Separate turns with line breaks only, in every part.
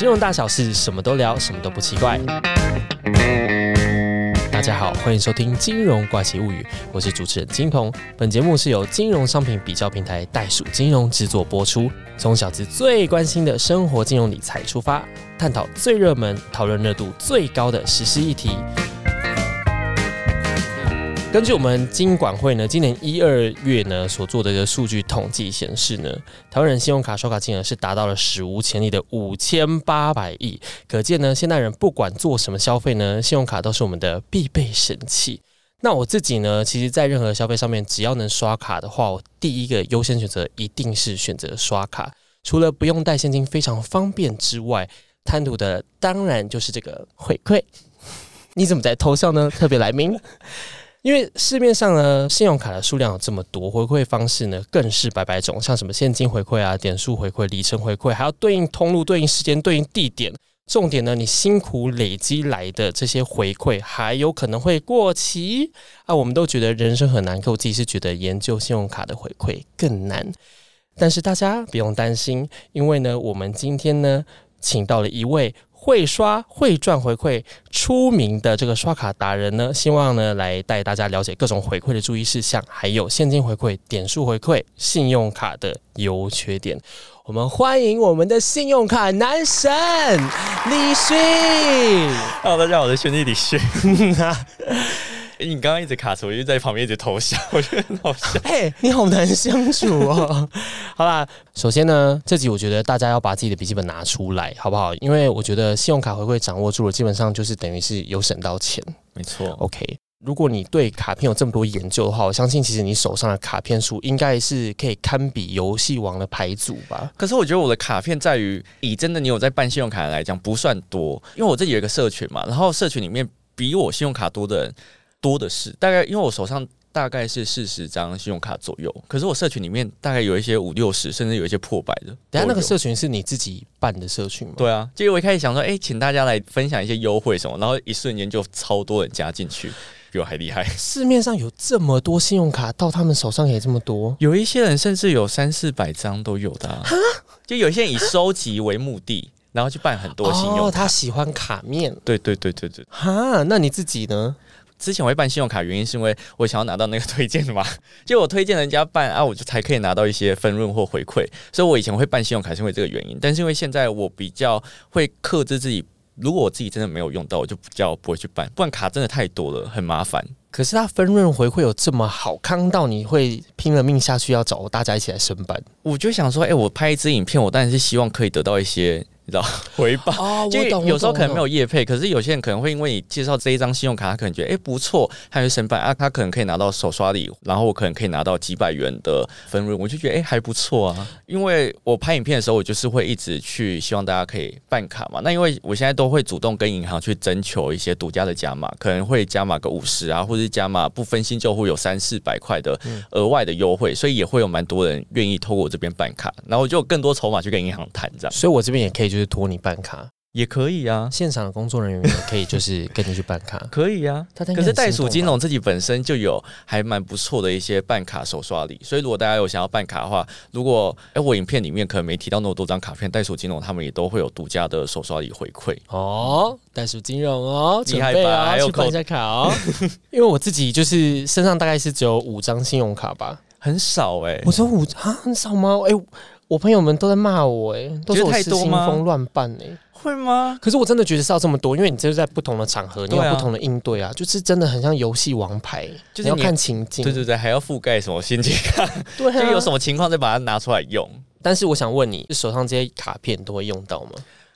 金融大小事，什么都聊，什么都不奇怪。大家好，欢迎收听《金融怪奇物语》，我是主持人金鹏。本节目是由金融商品比较平台袋鼠金融制作播出，从小资最关心的生活金融理财出发，探讨最热门、讨论热度最高的实施议题。根据我们金管会呢，今年一二月呢所做的一个数据统计显示呢，台湾人信用卡刷卡金额是达到了史无前例的五千八百亿，可见呢，现代人不管做什么消费呢，信用卡都是我们的必备神器。那我自己呢，其实在任何消费上面，只要能刷卡的话，我第一个优先选择一定是选择刷卡。除了不用带现金非常方便之外，贪图的当然就是这个回馈。你怎么在偷笑呢？特别来宾。因为市面上呢，信用卡的数量有这么多，回馈方式呢更是百百种，像什么现金回馈啊、点数回馈、里程回馈，还要对应通路、对应时间、对应地点。重点呢，你辛苦累积来的这些回馈，还有可能会过期啊！我们都觉得人生很难，可我自己是觉得研究信用卡的回馈更难。但是大家不用担心，因为呢，我们今天呢，请到了一位。会刷会赚回馈出名的这个刷卡达人呢，希望呢来带大家了解各种回馈的注意事项，还有现金回馈、点数回馈、信用卡的优缺点。我们欢迎我们的信用卡男神李迅。
Hello，大家好，我是兄弟李迅。你刚刚一直卡住，我就在旁边一直偷笑，我觉得很好笑。
嘿，你好难相处哦。好啦，首先呢，这集我觉得大家要把自己的笔记本拿出来，好不好？因为我觉得信用卡回馈掌握住了，基本上就是等于是有省到钱。
没错
，OK。如果你对卡片有这么多研究的话，我相信其实你手上的卡片数应该是可以堪比游戏王的牌组吧。
可是我觉得我的卡片在于，以真的你有在办信用卡来讲不算多，因为我这里有一个社群嘛，然后社群里面比我信用卡多的人。多的是，大概因为我手上大概是四十张信用卡左右，可是我社群里面大概有一些五六十，甚至有一些破百的。
等下那个社群是你自己办的社群吗？
对啊，结果我一开始想说，哎，请大家来分享一些优惠什么，然后一瞬间就超多人加进去，比我还厉害。
市面上有这么多信用卡，到他们手上也这么多，
有一些人甚至有三四百张都有的。就有些人以收集为目的，然后去办很多信用卡。
他喜欢卡面。
对对对对对。
哈，那你自己呢？
之前我会办信用卡，原因是因为我想要拿到那个推荐嘛，就我推荐人家办啊，我就才可以拿到一些分润或回馈，所以我以前会办信用卡是因为这个原因。但是因为现在我比较会克制自己，如果我自己真的没有用到，我就比较不会去办，不然卡真的太多了，很麻烦。
可是它分润回馈有这么好，康到你会拼了命下去要找大家一起来申办？
我就想说，哎，我拍一支影片，我当然是希望可以得到一些。知道 回报，就有时候可能没有业配，可是有些人可能会因为你介绍这一张信用卡，他可能觉得哎不错，他就申办啊，他可能可以拿到手刷礼，然后我可能可以拿到几百元的分润，我就觉得哎还不错啊。因为我拍影片的时候，我就是会一直去希望大家可以办卡嘛。那因为我现在都会主动跟银行去征求一些独家的加码，可能会加码个五十啊，或者是加码不分新旧户有三四百块的额外的优惠，所以也会有蛮多人愿意透过我这边办卡，然后我就有更多筹码去跟银行谈这样。
所以我这边也可以就是托你办卡。
也可以啊，
现场的工作人员也可以，就是 跟你去办卡，
可以啊。可是袋鼠金融自己本身就有还蛮不错的一些办卡手刷礼，所以如果大家有想要办卡的话，如果哎我影片里面可能没提到那么多张卡片，袋鼠金融他们也都会有独家的手刷礼回馈
哦。袋鼠金融哦，
厉害吧？
还有办一下卡哦。因为我自己就是身上大概是只有五张信用卡吧，
很少哎。
我说五啊，很少吗？哎，我朋友们都在骂我哎，都是我失心疯乱办哎。
会吗？
可是我真的觉得是要这么多，因为你这是在不同的场合，你有不同的应对啊，就是真的很像游戏王牌，就是要看情境，
对对对，还要覆盖什么心情卡，
对，
就有什么情况再把它拿出来用。
但是我想问你，手上这些卡片都会用到吗？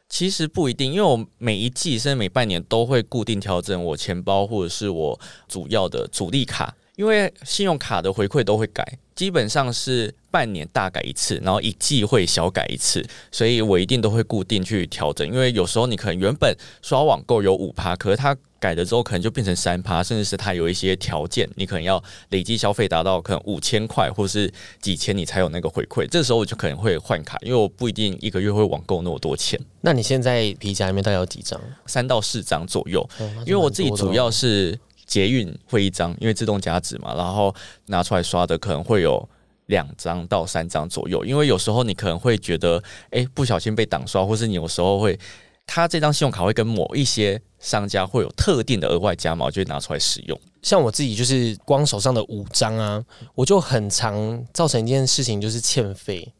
其实不一定，因为我每一季甚至每半年都会固定调整我钱包或者是我主要的主力卡，因为信用卡的回馈都会改。基本上是半年大改一次，然后一季会小改一次，所以我一定都会固定去调整。因为有时候你可能原本刷网购有五趴，可是它改了之后可能就变成三趴，甚至是它有一些条件，你可能要累计消费达到可能五千块或是几千，你才有那个回馈。这时候我就可能会换卡，因为我不一定一个月会网购那么多钱。
那你现在皮夹里面大概有几张？
三到四张左右，因为我自己主要是。捷运会一张，因为自动加值嘛，然后拿出来刷的可能会有两张到三张左右，因为有时候你可能会觉得，哎，不小心被挡刷，或是你有时候会，他这张信用卡会跟某一些商家会有特定的额外加码，就会拿出来使用。
像我自己就是光手上的五张啊，我就很常造成一件事情，就是欠费。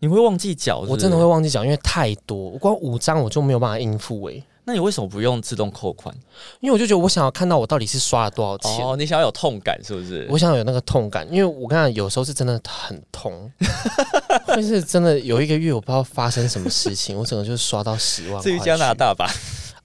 你会忘记缴？
我真的会忘记缴，因为太多，光五张我就没有办法应付诶。
那你为什么不用自动扣款？
因为我就觉得我想要看到我到底是刷了多少钱。
哦，你想要有痛感是不是？
我想要有那个痛感，因为我跟你讲，有时候是真的很痛，就是真的有一个月我不知道发生什么事情，我整个就是刷到十万。
至于加拿大吧？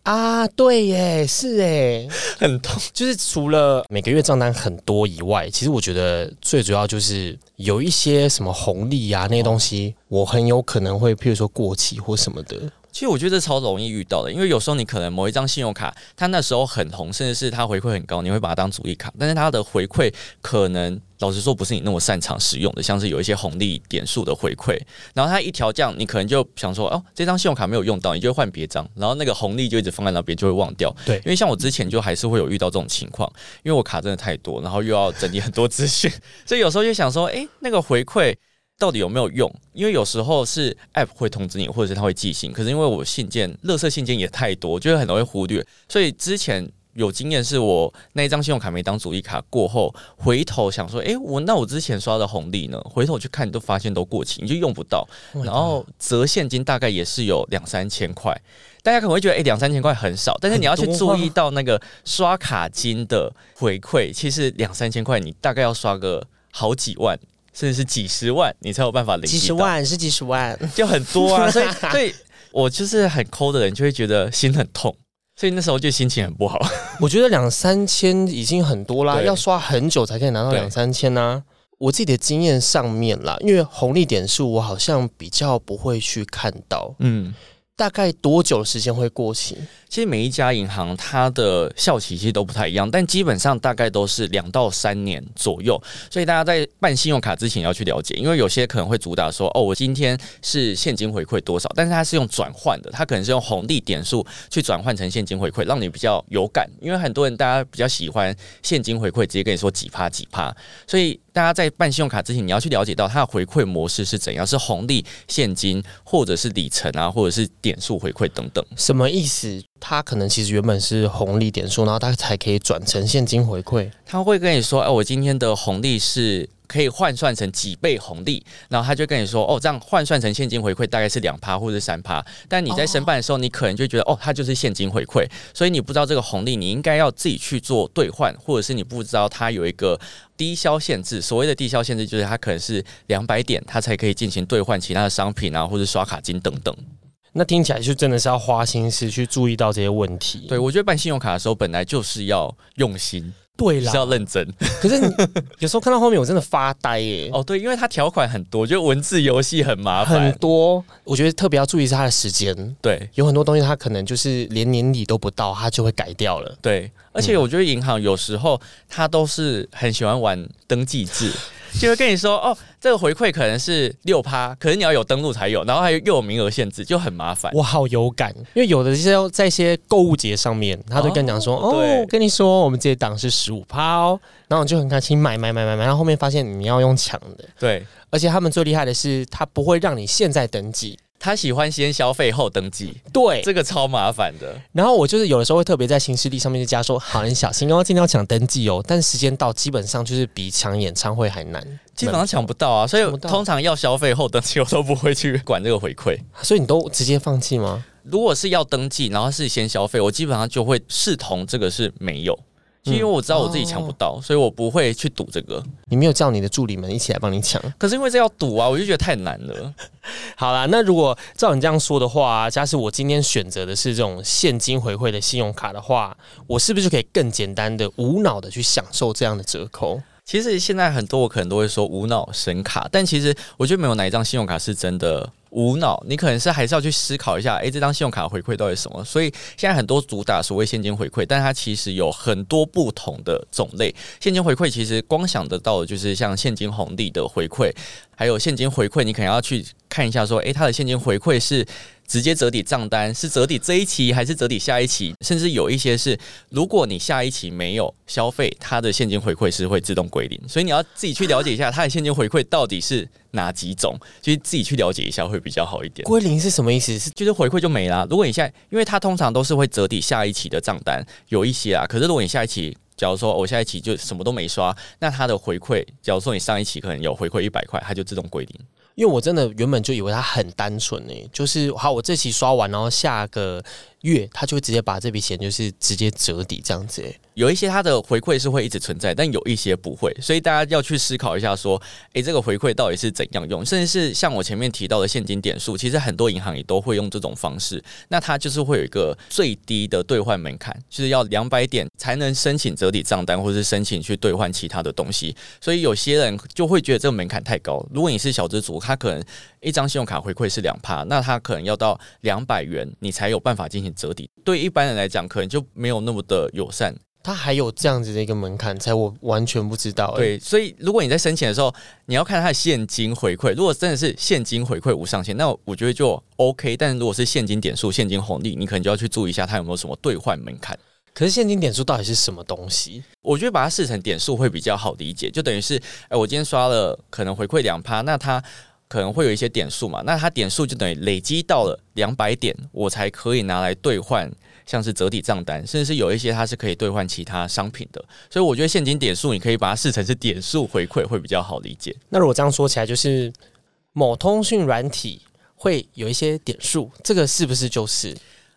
啊，对耶，是哎，
很痛。
就是除了每个月账单很多以外，其实我觉得最主要就是有一些什么红利啊那些东西，我很有可能会，譬如说过期或什么的。
其实我觉得这超容易遇到的，因为有时候你可能某一张信用卡，它那时候很红，甚至是它回馈很高，你会把它当主力卡，但是它的回馈可能老实说不是你那么擅长使用的，像是有一些红利点数的回馈，然后它一调降，你可能就想说哦，这张信用卡没有用到，你就换别张，然后那个红利就一直放在那边，就会忘掉。
对，
因为像我之前就还是会有遇到这种情况，因为我卡真的太多，然后又要整理很多资讯，所以有时候就想说，哎，那个回馈。到底有没有用？因为有时候是 App 会通知你，或者是它会寄信。可是因为我信件、垃圾信件也太多，就会很容易忽略。所以之前有经验，是我那一张信用卡没当主力卡过后，回头想说，哎，我那我之前刷的红利呢？回头去看，都发现都过期，你就用不到。然后折现金大概也是有两三千块，大家可能会觉得，哎，两三千块很少，但是你要去注意到那个刷卡金的回馈，其实两三千块你大概要刷个好几万。甚至是几十万，你才有办法领。
几十万是几十万，
就很多啊！所以，所以我就是很抠的人，就会觉得心很痛，所以那时候就心情很不好。
我觉得两三千已经很多啦，要刷很久才可以拿到两三千呢。我自己的经验上面啦，因为红利点数我好像比较不会去看到，嗯。大概多久时间会过期？
其实每一家银行它的效期其实都不太一样，但基本上大概都是两到三年左右。所以大家在办信用卡之前要去了解，因为有些可能会主打说：“哦，我今天是现金回馈多少？”但是它是用转换的，它可能是用红利点数去转换成现金回馈，让你比较有感。因为很多人大家比较喜欢现金回馈，直接跟你说几趴几趴，所以。大家在办信用卡之前，你要去了解到它的回馈模式是怎样，是红利、现金，或者是里程啊，或者是点数回馈等等。
什么意思？它可能其实原本是红利点数，然后它才可以转成现金回馈。
他会跟你说：“哎，我今天的红利是。”可以换算成几倍红利，然后他就跟你说，哦，这样换算成现金回馈大概是两趴或者三趴。但你在申办的时候，你可能就觉得，哦，它就是现金回馈，所以你不知道这个红利，你应该要自己去做兑换，或者是你不知道它有一个低消限制。所谓的低消限制，就是它可能是两百点，它才可以进行兑换其他的商品啊，或者刷卡金等等。
那听起来就真的是要花心思去注意到这些问题。
对我觉得办信用卡的时候，本来就是要用心。
对啦，
是要认真。
可是你有时候看到后面，我真的发呆耶。
哦，对，因为它条款很多，就文字游戏很麻烦。
很多，我觉得特别要注意是它的时间。
对，
有很多东西它可能就是连年底都不到，它就会改掉了。
对，而且我觉得银行有时候他都是很喜欢玩登记制。就会跟你说哦，这个回馈可能是六趴，可是你要有登录才有，然后还有又有名额限制，就很麻烦。
我好有感，因为有的这些在一些购物节上面，他都跟你讲说哦，我跟你说，我们这些档是十五趴哦，然后你就很开心买买买买买，然后后面发现你要用抢的，
对，
而且他们最厉害的是，他不会让你现在登记。
他喜欢先消费后登记，
对，
这个超麻烦的。
然后我就是有的时候会特别在新势力上面就加说，好，你小心哦，今天要抢登记哦。但时间到，基本上就是比抢演唱会还难，
基本上抢不到啊。所以通常要消费后登记，我都不会去管这个回馈。
所以你都直接放弃吗？
如果是要登记，然后是先消费，我基本上就会视同这个是没有。因为我知道我自己抢不到，所以我不会去赌这个。
你没有叫你的助理们一起来帮你抢？
可是因为这要赌啊，我就觉得太难了。
好啦，那如果照你这样说的话，假使我今天选择的是这种现金回馈的信用卡的话，我是不是可以更简单的、无脑的去享受这样的折扣？
其实现在很多我可能都会说无脑神卡，但其实我觉得没有哪一张信用卡是真的。无脑，你可能是还是要去思考一下，诶，这张信用卡回馈到底什么？所以现在很多主打所谓现金回馈，但它其实有很多不同的种类。现金回馈其实光想得到的就是像现金红利的回馈，还有现金回馈，你可能要去看一下说，诶，它的现金回馈是直接折抵账单，是折抵这一期还是折抵下一期？甚至有一些是，如果你下一期没有消费，它的现金回馈是会自动归零。所以你要自己去了解一下它的现金回馈到底是哪几种，就是自己去了解一下会比较好一点。
归零是什么意思？是
就是回馈就没啦。如果你现在，因为它通常都是会折抵下一期的账单，有一些啊。可是如果你下一期，假如说我下一期就什么都没刷，那它的回馈，假如说你上一期可能有回馈一百块，它就自动归零。
因为我真的原本就以为他很单纯诶，就是好，我这期刷完，然后下个月他就会直接把这笔钱就是直接折抵这样子。
有一些它的回馈是会一直存在，但有一些不会，所以大家要去思考一下，说，诶，这个回馈到底是怎样用？甚至是像我前面提到的现金点数，其实很多银行也都会用这种方式。那它就是会有一个最低的兑换门槛，就是要两百点才能申请折抵账单，或是申请去兑换其他的东西。所以有些人就会觉得这个门槛太高。如果你是小资族，他可能一张信用卡回馈是两趴，那他可能要到两百元，你才有办法进行折抵。对一般人来讲，可能就没有那么的友善。
它还有这样子的一个门槛，才我完全不知道。
对，所以如果你在申请的时候，你要看它的现金回馈。如果真的是现金回馈无上限，那我觉得就 OK。但是如果是现金点数、现金红利，你可能就要去注意一下它有没有什么兑换门槛。
可是现金点数到底是什么东西？
我觉得把它视成点数会比较好理解，就等于是，哎，我今天刷了可能回馈两趴，那它可能会有一些点数嘛，那它点数就等于累积到了两百点，我才可以拿来兑换。像是折抵账单，甚至是有一些它是可以兑换其他商品的，所以我觉得现金点数你可以把它视成是点数回馈会比较好理解。
那如果这样说起来，就是某通讯软体会有一些点数，这个是不是就是？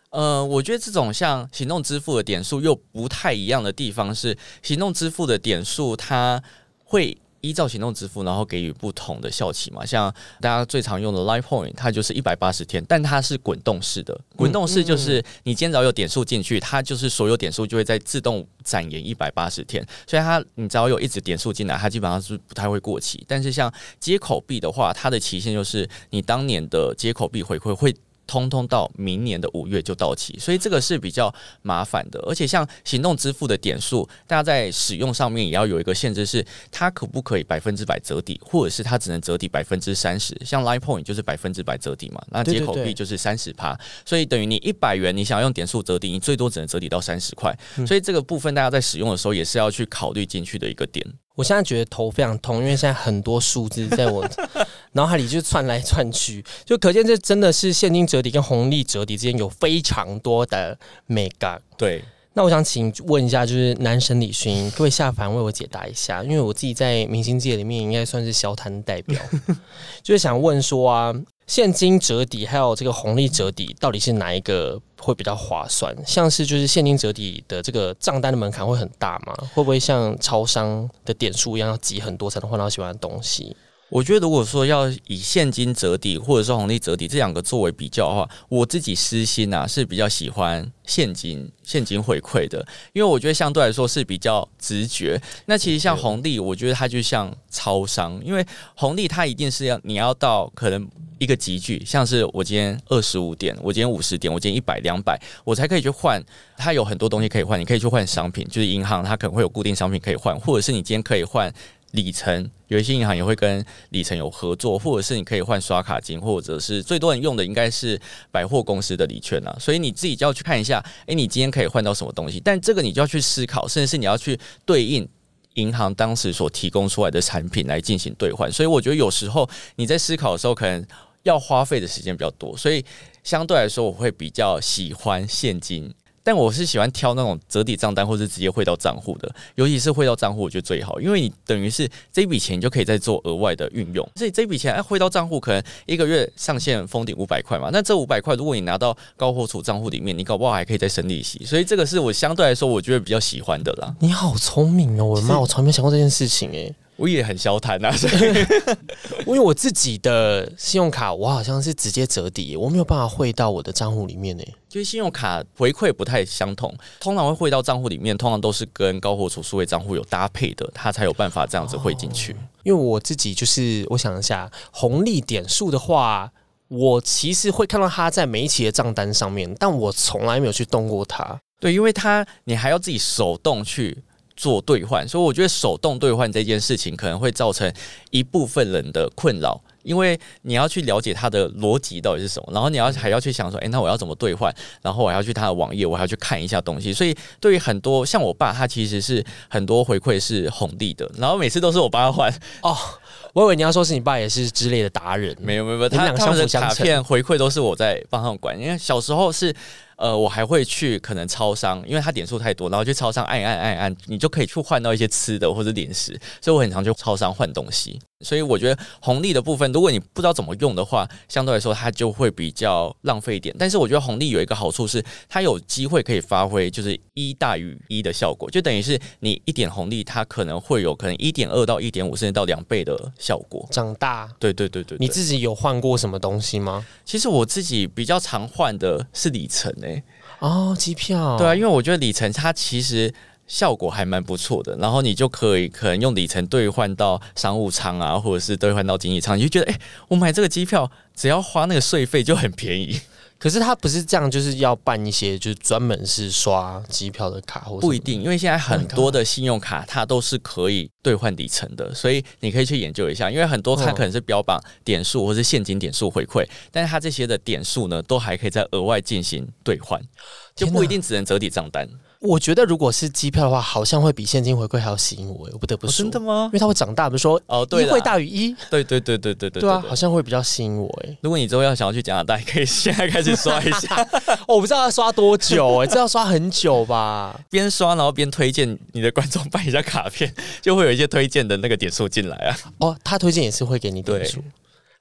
呃，我觉得这种像行动支付的点数又不太一样的地方是，行动支付的点数它会。依照行动支付，然后给予不同的效期嘛，像大家最常用的 Line Point，它就是一百八十天，但它是滚动式的。滚动式就是你今天只要有点数进去，它就是所有点数就会在自动展延一百八十天。所以它你只要有一直点数进来，它基本上是不太会过期。但是像接口币的话，它的期限就是你当年的接口币回馈会。通通到明年的五月就到期，所以这个是比较麻烦的。而且像行动支付的点数，大家在使用上面也要有一个限制，是它可不可以百分之百折抵，或者是它只能折抵百分之三十。像 Line Point 就是百分之百折抵嘛，那接口币就是三十趴，所以等于你一百元，你想要用点数折抵，你最多只能折抵到三十块。所以这个部分大家在使用的时候也是要去考虑进去的一个点。
我现在觉得头非常痛，因为现在很多数字在我 脑海里就窜来窜去，就可见这真的是现金折抵跟红利折抵之间有非常多的美感。
对，
那我想请问一下，就是男神李勋，各位下凡为我解答一下，因为我自己在明星界里面应该算是小谈代表，就是想问说啊。现金折抵还有这个红利折抵，到底是哪一个会比较划算？像是就是现金折抵的这个账单的门槛会很大吗？会不会像超商的点数一样要集很多才能换到喜欢的东西？
我觉得如果说要以现金折抵或者是红利折抵这两个作为比较的话，我自己私心啊是比较喜欢现金现金回馈的，因为我觉得相对来说是比较直觉。那其实像红利，我觉得它就像超商，因为红利它一定是要你要到可能。一个集聚，像是我今天二十五点，我今天五十点，我今天一百两百，我才可以去换。它有很多东西可以换，你可以去换商品，就是银行它可能会有固定商品可以换，或者是你今天可以换里程，有一些银行也会跟里程有合作，或者是你可以换刷卡金，或者是最多人用的应该是百货公司的礼券啊。所以你自己就要去看一下，诶，你今天可以换到什么东西？但这个你就要去思考，甚至是你要去对应。银行当时所提供出来的产品来进行兑换，所以我觉得有时候你在思考的时候，可能要花费的时间比较多，所以相对来说，我会比较喜欢现金。但我是喜欢挑那种折抵账单，或者直接汇到账户的，尤其是汇到账户，我觉得最好，因为你等于是这笔钱你就可以再做额外的运用。所以这笔钱哎汇到账户，可能一个月上限封顶五百块嘛，那这五百块如果你拿到高货储账户里面，你搞不好还可以再生利息。所以这个是我相对来说我觉得比较喜欢的啦。
你好聪明哦，我的妈，我从来没想过这件事情哎。
我也很消谈呐，
因为我自己的信用卡，我好像是直接折抵，我没有办法汇到我的账户里面呢。
就是信用卡回馈不太相同，通常会汇到账户里面，通常都是跟高活储数位账户有搭配的，它才有办法这样子汇进去。
因为我自己就是，我想一下，红利点数的话，我其实会看到它在每一期的账单上面，但我从来没有去动过它。
对，因为它你还要自己手动去。做兑换，所以我觉得手动兑换这件事情可能会造成一部分人的困扰。因为你要去了解它的逻辑到底是什么，然后你要还要去想说，哎，那我要怎么兑换？然后我还要去他的网页，我还要去看一下东西。所以对于很多像我爸，他其实是很多回馈是红利的，然后每次都是我帮他换
哦。我以为你要说是你爸也是之类的达人，
没有没有没有，他他们的卡片回馈都是我在帮他们管，因为小时候是。呃，我还会去可能超商，因为它点数太多，然后去超商按一按按一按，你就可以去换到一些吃的或者零食，所以我很常去超商换东西。所以我觉得红利的部分，如果你不知道怎么用的话，相对来说它就会比较浪费一点。但是我觉得红利有一个好处是，它有机会可以发挥就是一大于一的效果，就等于是你一点红利，它可能会有可能一点二到一点五甚至到两倍的效果。
长大，
对对对对。
你自己有换过什么东西吗？
其实我自己比较常换的是里程诶。
哦，机票
对啊，因为我觉得里程它其实效果还蛮不错的，然后你就可以可能用里程兑换到商务舱啊，或者是兑换到经济舱，你就觉得哎，我买这个机票只要花那个税费就很便宜。
可是他不是这样，就是要办一些就是专门是刷机票的卡，或
不一定，因为现在很多的信用卡它都是可以兑换里程的，所以你可以去研究一下。因为很多它可能是标榜点数或是现金点数回馈，但是它这些的点数呢，都还可以再额外进行兑换，就不一定只能折抵账单。
我觉得如果是机票的话，好像会比现金回馈还要吸引我，我不得不说。
真的吗？
因为它会长大，比如说
哦，对，
一会大于一，
对对对对对
对，对啊，好像会比较吸引我。哎，
如果你之后要想要去加拿大，可以现在开始刷一下。
我不知道要刷多久，哎，这要刷很久吧？
边刷然后边推荐你的观众办一下卡片，就会有一些推荐的那个点数进来啊。
哦，他推荐也是会给你点数。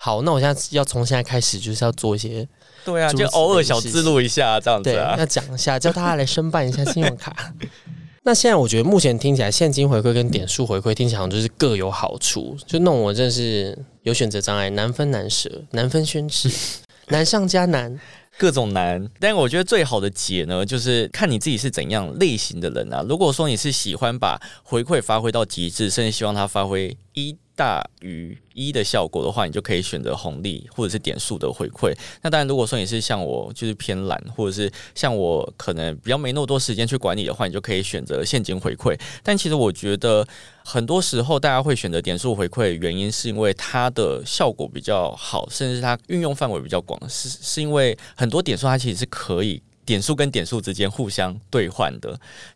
好，那我现在要从现在开始，就是要做一些。
对啊，就偶尔小记录一下这样子啊。
要讲一下，叫大家来申办一下信用卡。那现在我觉得目前听起来，现金回馈跟点数回馈听起来就是各有好处，就弄我真是有选择障碍，难分难舍，难分宣誓，难上加难，
各种难。但我觉得最好的解呢，就是看你自己是怎样类型的人啊。如果说你是喜欢把回馈发挥到极致，甚至希望它发挥一。大于一的效果的话，你就可以选择红利或者是点数的回馈。那当然，如果说你是像我就是偏懒，或者是像我可能比较没那么多时间去管理的话，你就可以选择现金回馈。但其实我觉得很多时候大家会选择点数回馈，原因是因为它的效果比较好，甚至它运用范围比较广。是是因为很多点数它其实是可以。点数跟点数之间互相兑换的，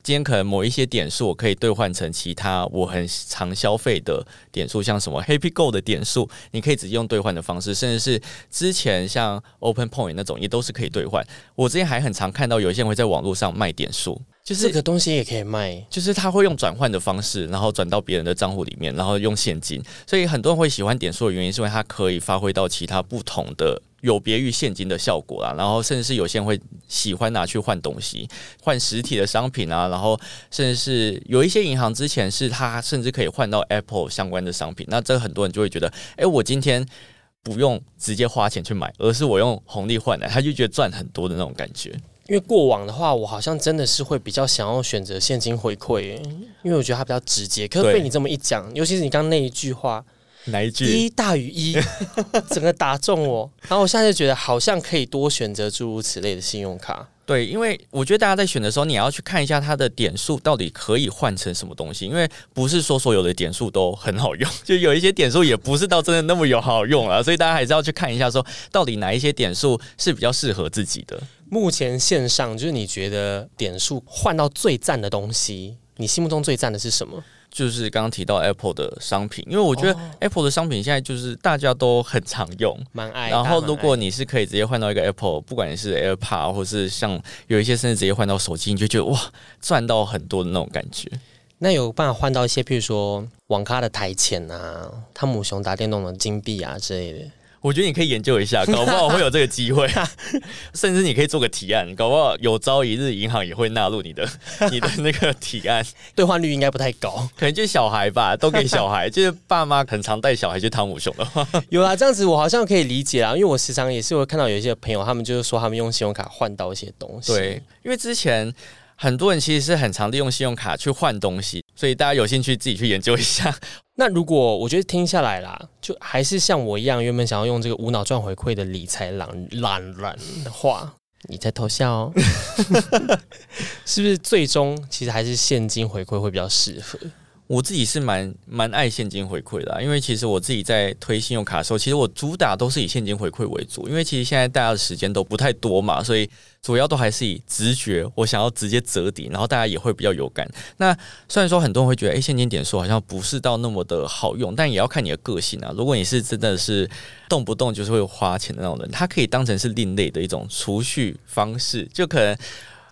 今天可能某一些点数我可以兑换成其他我很常消费的点数，像什么 Happy Go 的点数，你可以直接用兑换的方式，甚至是之前像 Open Point 那种也都是可以兑换。我之前还很常看到有一些人会在网络上卖点数。
就是这个东西也可以卖，
就是他会用转换的方式，然后转到别人的账户里面，然后用现金。所以很多人会喜欢点数的原因，是因为它可以发挥到其他不同的有别于现金的效果啦。然后甚至是有些人会喜欢拿去换东西，换实体的商品啊。然后甚至是有一些银行之前是它甚至可以换到 Apple 相关的商品。那这很多人就会觉得，哎，我今天不用直接花钱去买，而是我用红利换来，他就觉得赚很多的那种感觉。
因为过往的话，我好像真的是会比较想要选择现金回馈，因为我觉得它比较直接。可是被你这么一讲，尤其是你刚刚那一句话，
哪一句？
一大于一，整个打中我。然后我现在就觉得好像可以多选择诸如此类的信用卡。
对，因为我觉得大家在选的时候，你要去看一下它的点数到底可以换成什么东西，因为不是说所有的点数都很好用，就有一些点数也不是到真的那么有好用啊，所以大家还是要去看一下，说到底哪一些点数是比较适合自己的。
目前线上就是你觉得点数换到最赞的东西，你心目中最赞的是什么？
就是刚刚提到 Apple 的商品，因为我觉得 Apple 的商品现在就是大家都很常用，
蛮爱。
然后如果你是可以直接换到一个 Apple，不管你是 AirPod 或是像有一些甚至直接换到手机，你就觉得哇，赚到很多的那种感觉。
那有办法换到一些，譬如说网咖的台钱啊，汤姆熊打电动的金币啊之类的。
我觉得你可以研究一下，搞不好会有这个机会，甚至你可以做个提案，搞不好有朝一日银行也会纳入你的你的那个提案，
兑换率应该不太高，
可能就小孩吧，都给小孩，就是爸妈很常带小孩去汤姆熊的话，
有啊，这样子我好像可以理解啊，因为我时常也是会看到有一些朋友，他们就是说他们用信用卡换到一些东西，
对，因为之前很多人其实是很常利用信用卡去换东西，所以大家有兴趣自己去研究一下。
那如果我觉得听下来啦，就还是像我一样，原本想要用这个无脑赚回馈的理财懒懒懒的话，你在偷笑哦，是不是？最终其实还是现金回馈会比较适合。
我自己是蛮蛮爱现金回馈的，因为其实我自己在推信用卡的时候，其实我主打都是以现金回馈为主，因为其实现在大家的时间都不太多嘛，所以主要都还是以直觉，我想要直接折抵，然后大家也会比较有感。那虽然说很多人会觉得，哎，现金点数好像不是到那么的好用，但也要看你的个性啊。如果你是真的是动不动就是会花钱的那种人，它可以当成是另类的一种储蓄方式，就可能。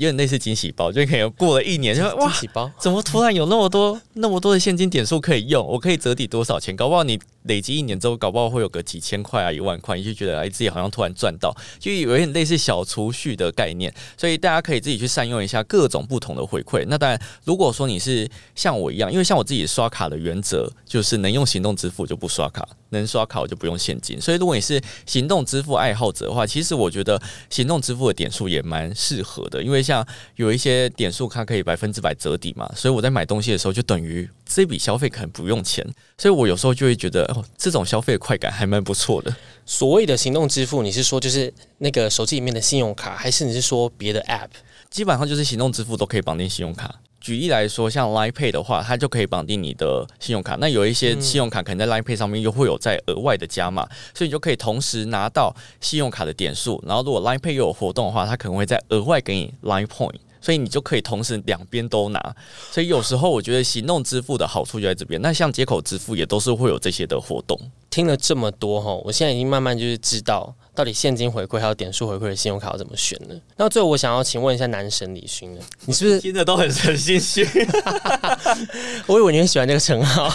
有点类似惊喜包，就可能过了一年，就
哇，惊喜包
怎么突然有那么多那么多的现金点数可以用？我可以折抵多少钱？搞不好你累积一年之后，搞不好会有个几千块啊，一万块，你就觉得哎，自己好像突然赚到，就有点类似小储蓄的概念。所以大家可以自己去善用一下各种不同的回馈。那当然，如果说你是像我一样，因为像我自己刷卡的原则就是能用行动支付就不刷卡，能刷卡我就不用现金。所以如果你是行动支付爱好者的话，其实我觉得行动支付的点数也蛮适合的，因为像。像有一些点数，它可以百分之百折抵嘛，所以我在买东西的时候，就等于这笔消费可能不用钱，所以我有时候就会觉得，哦，这种消费快感还蛮不错的。
所谓的行动支付，你是说就是那个手机里面的信用卡，还是你是说别的 App？
基本上就是行动支付都可以绑定信用卡。举例来说，像 Line Pay 的话，它就可以绑定你的信用卡。那有一些信用卡可能在 Line Pay 上面又会有在额外的加码，所以你就可以同时拿到信用卡的点数。然后如果 Line Pay 又有活动的话，它可能会再额外给你 Line Point。所以你就可以同时两边都拿，所以有时候我觉得行动支付的好处就在这边。那像接口支付也都是会有这些的活动。
听了这么多哈，我现在已经慢慢就是知道到底现金回馈还有点数回馈的信用卡要怎么选了。那最后我想要请问一下男神李勋呢，你是不是
听的都很很心虚？
我以为你很喜欢这个称号。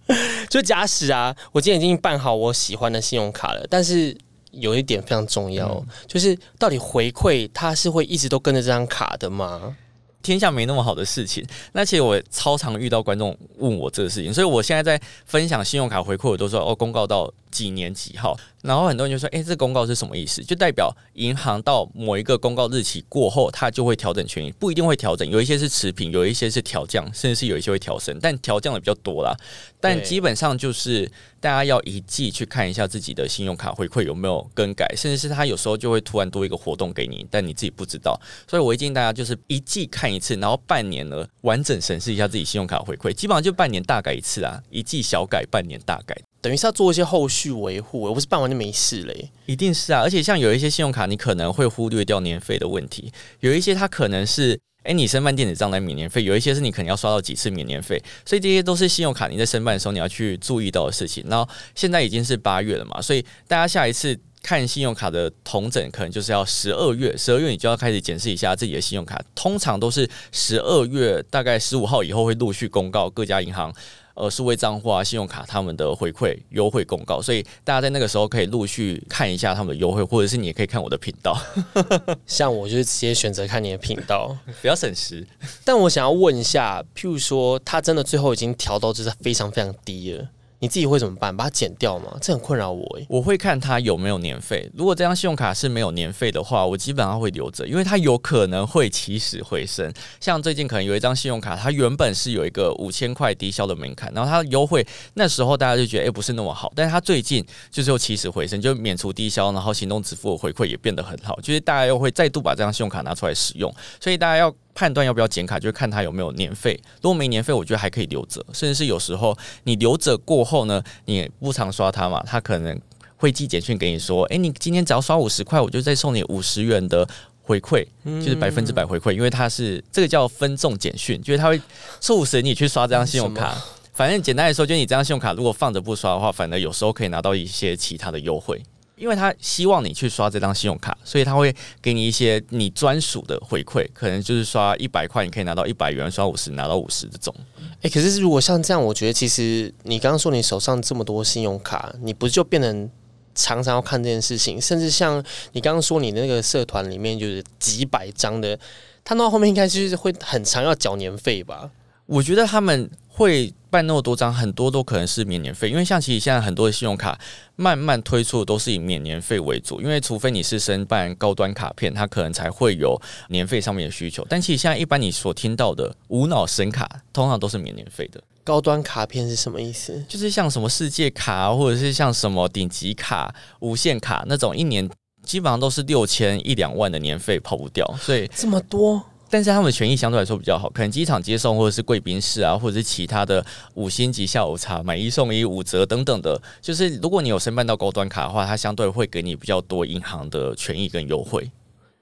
就假使啊，我今天已经办好我喜欢的信用卡了，但是。有一点非常重要，就是到底回馈它是会一直都跟着这张卡的吗？
天下没那么好的事情。那其实我超常遇到观众问我这个事情，所以我现在在分享信用卡回馈，我都说哦，公告到几年几号。然后很多人就说：“哎，这公告是什么意思？”就代表银行到某一个公告日期过后，它就会调整权益，不一定会调整，有一些是持平，有一些是调降，甚至是有一些会调升，但调降的比较多啦。但基本上就是大家要一季去看一下自己的信用卡回馈有没有更改，甚至是它有时候就会突然多一个活动给你，但你自己不知道。所以我建议大家就是一季看一次，然后半年呢完整审视一下自己信用卡回馈，基本上就半年大改一次啊，一季小改，半年大改。
等于是要做一些后续维护，我不是办完就没事嘞。
一定是啊，而且像有一些信用卡，你可能会忽略掉年费的问题；有一些它可能是，哎，你申办电子账单免年费；有一些是你可能要刷到几次免年费。所以这些都是信用卡你在申办的时候你要去注意到的事情。然后现在已经是八月了嘛，所以大家下一次看信用卡的同整，可能就是要十二月，十二月你就要开始检视一下自己的信用卡。通常都是十二月大概十五号以后会陆续公告各家银行。呃，数位账户啊，信用卡他们的回馈优惠公告，所以大家在那个时候可以陆续看一下他们的优惠，或者是你也可以看我的频道。
像我就是直接选择看你的频道，
比较省时。
但我想要问一下，譬如说，他真的最后已经调到就是非常非常低了。你自己会怎么办？把它剪掉吗？这很困扰我诶。
我会看它有没有年费。如果这张信用卡是没有年费的话，我基本上会留着，因为它有可能会起死回生。像最近可能有一张信用卡，它原本是有一个五千块低消的门槛，然后它的优惠那时候大家就觉得诶不是那么好，但是它最近就是又起死回生，就免除低消，然后行动支付的回馈也变得很好，就是大家又会再度把这张信用卡拿出来使用，所以大家要。判断要不要剪卡，就是看它有没有年费。如果没年费，我觉得还可以留着。甚至是有时候你留着过后呢，你不常刷它嘛，它可能会寄简讯给你说：“哎，你今天只要刷五十块，我就再送你五十元的回馈，就是百分之百回馈。”因为它是这个叫分众简讯，就是它会促使你去刷这张信用卡。反正简单来说，就是你这张信用卡如果放着不刷的话，反而有时候可以拿到一些其他的优惠。因为他希望你去刷这张信用卡，所以他会给你一些你专属的回馈，可能就是刷一百块，你可以拿到一百元；刷五十拿到五十这种。
哎，可是如果像这样，我觉得其实你刚刚说你手上这么多信用卡，你不就变成常常要看这件事情？甚至像你刚刚说你那个社团里面就是几百张的，他到后面应该就是会很常要缴年费吧？
我觉得他们会办那么多张，很多都可能是免年费，因为像其实现在很多的信用卡慢慢推出的都是以免年费为主，因为除非你是申办高端卡片，它可能才会有年费上面的需求。但其实现在一般你所听到的无脑神卡，通常都是免年费的。
高端卡片是什么意思？
就是像什么世界卡，或者是像什么顶级卡、无限卡那种，一年基本上都是六千一两万的年费跑不掉。所以
这么多。
但是他们的权益相对来说比较好，可能机场接送或者是贵宾室啊，或者是其他的五星级下午茶买一送一五折等等的。就是如果你有申办到高端卡的话，它相对会给你比较多银行的权益跟优惠。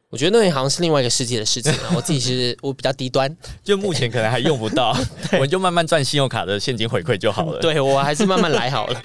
我觉得那好像是另外一个世界的事情啊。我自己其实我比较低端，
就目前可能还用不到，我们就慢慢赚信用卡的现金回馈就好了。
对我还是慢慢来好了。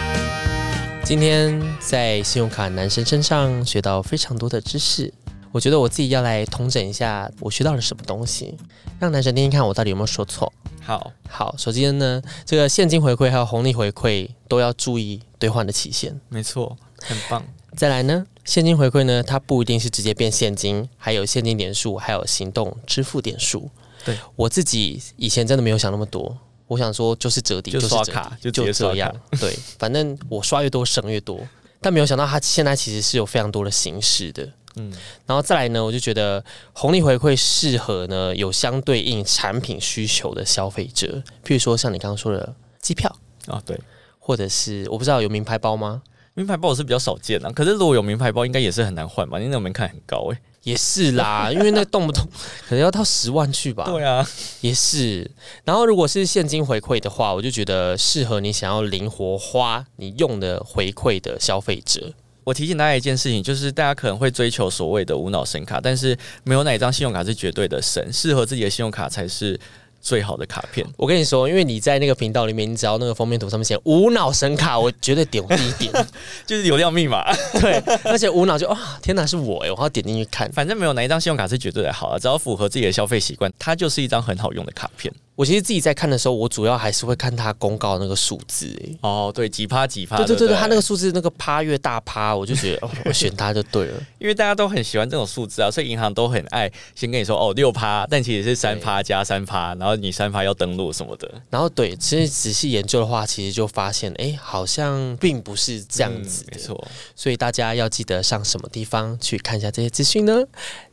今天在信用卡男生身上学到非常多的知识。我觉得我自己要来统整一下，我学到了什么东西，让男神听听看我到底有没有说错。
好
好，首先呢，这个现金回馈还有红利回馈都要注意兑换的期限。
没错，很棒。
再来呢，现金回馈呢，它不一定是直接变现金，还有现金点数，还有行动支付点数。
对
我自己以前真的没有想那么多，我想说就是折抵，就
刷卡，就
这样。对，反正我刷越多省越多，但没有想到它现在其实是有非常多的形式的。嗯，然后再来呢，我就觉得红利回馈适合呢有相对应产品需求的消费者，譬如说像你刚刚说的机票
啊，对，
或者是我不知道有名牌包吗？
名牌包我是比较少见啊，可是如果有名牌包，应该也是很难换吧？因为那门槛很高哎。
也是啦，因为那动不动可能要到十万去吧。
对啊，
也是。然后如果是现金回馈的话，我就觉得适合你想要灵活花你用的回馈的消费者。
我提醒大家一件事情，就是大家可能会追求所谓的无脑神卡，但是没有哪一张信用卡是绝对的神，适合自己的信用卡才是最好的卡片。
我跟你说，因为你在那个频道里面，你只要那个封面图上面写无脑神卡，我绝对点第一点，
就是流量密码。
对，而且无脑就啊，天哪，是我哎，我要点进去看。
反正没有哪一张信用卡是绝对的好啊，只要符合自己的消费习惯，它就是一张很好用的卡片。
我其实自己在看的时候，我主要还是会看它公告那个数字，哎，
哦，对，几趴几趴，
对对对对，它那个数字那个趴越大趴，我就觉得我 选它就对了，
因为大家都很喜欢这种数字啊，所以银行都很爱先跟你说哦六趴，但其实是三趴加三趴，然后你三趴要登录什么的，
然后对，其实仔细研究的话，其实就发现哎，好像并不是这样子，
没错，
所以大家要记得上什么地方去看一下这些资讯呢？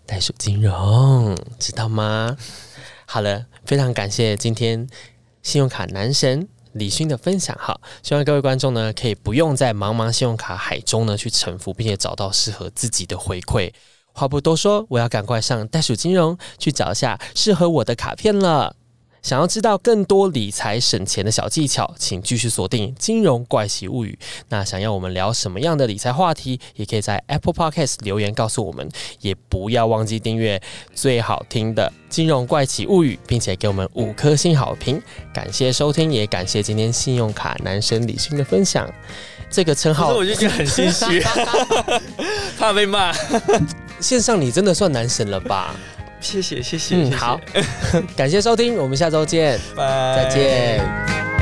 袋鼠金融，知道吗？好了，非常感谢今天。信用卡男神李勋的分享哈，希望各位观众呢可以不用在茫茫信用卡海中呢去沉浮，并且找到适合自己的回馈。话不多说，我要赶快上袋鼠金融去找一下适合我的卡片了。想要知道更多理财省钱的小技巧，请继续锁定《金融怪奇物语》。那想要我们聊什么样的理财话题，也可以在 Apple Podcast 留言告诉我们。也不要忘记订阅最好听的《金融怪奇物语》，并且给我们五颗星好评。感谢收听，也感谢今天信用卡男神李勋的分享。这个称号，
我就觉得很心虚，怕被骂。
线上你真的算男神了吧？
谢谢谢谢，
好，感谢收听，我们下周见，
拜，
再见。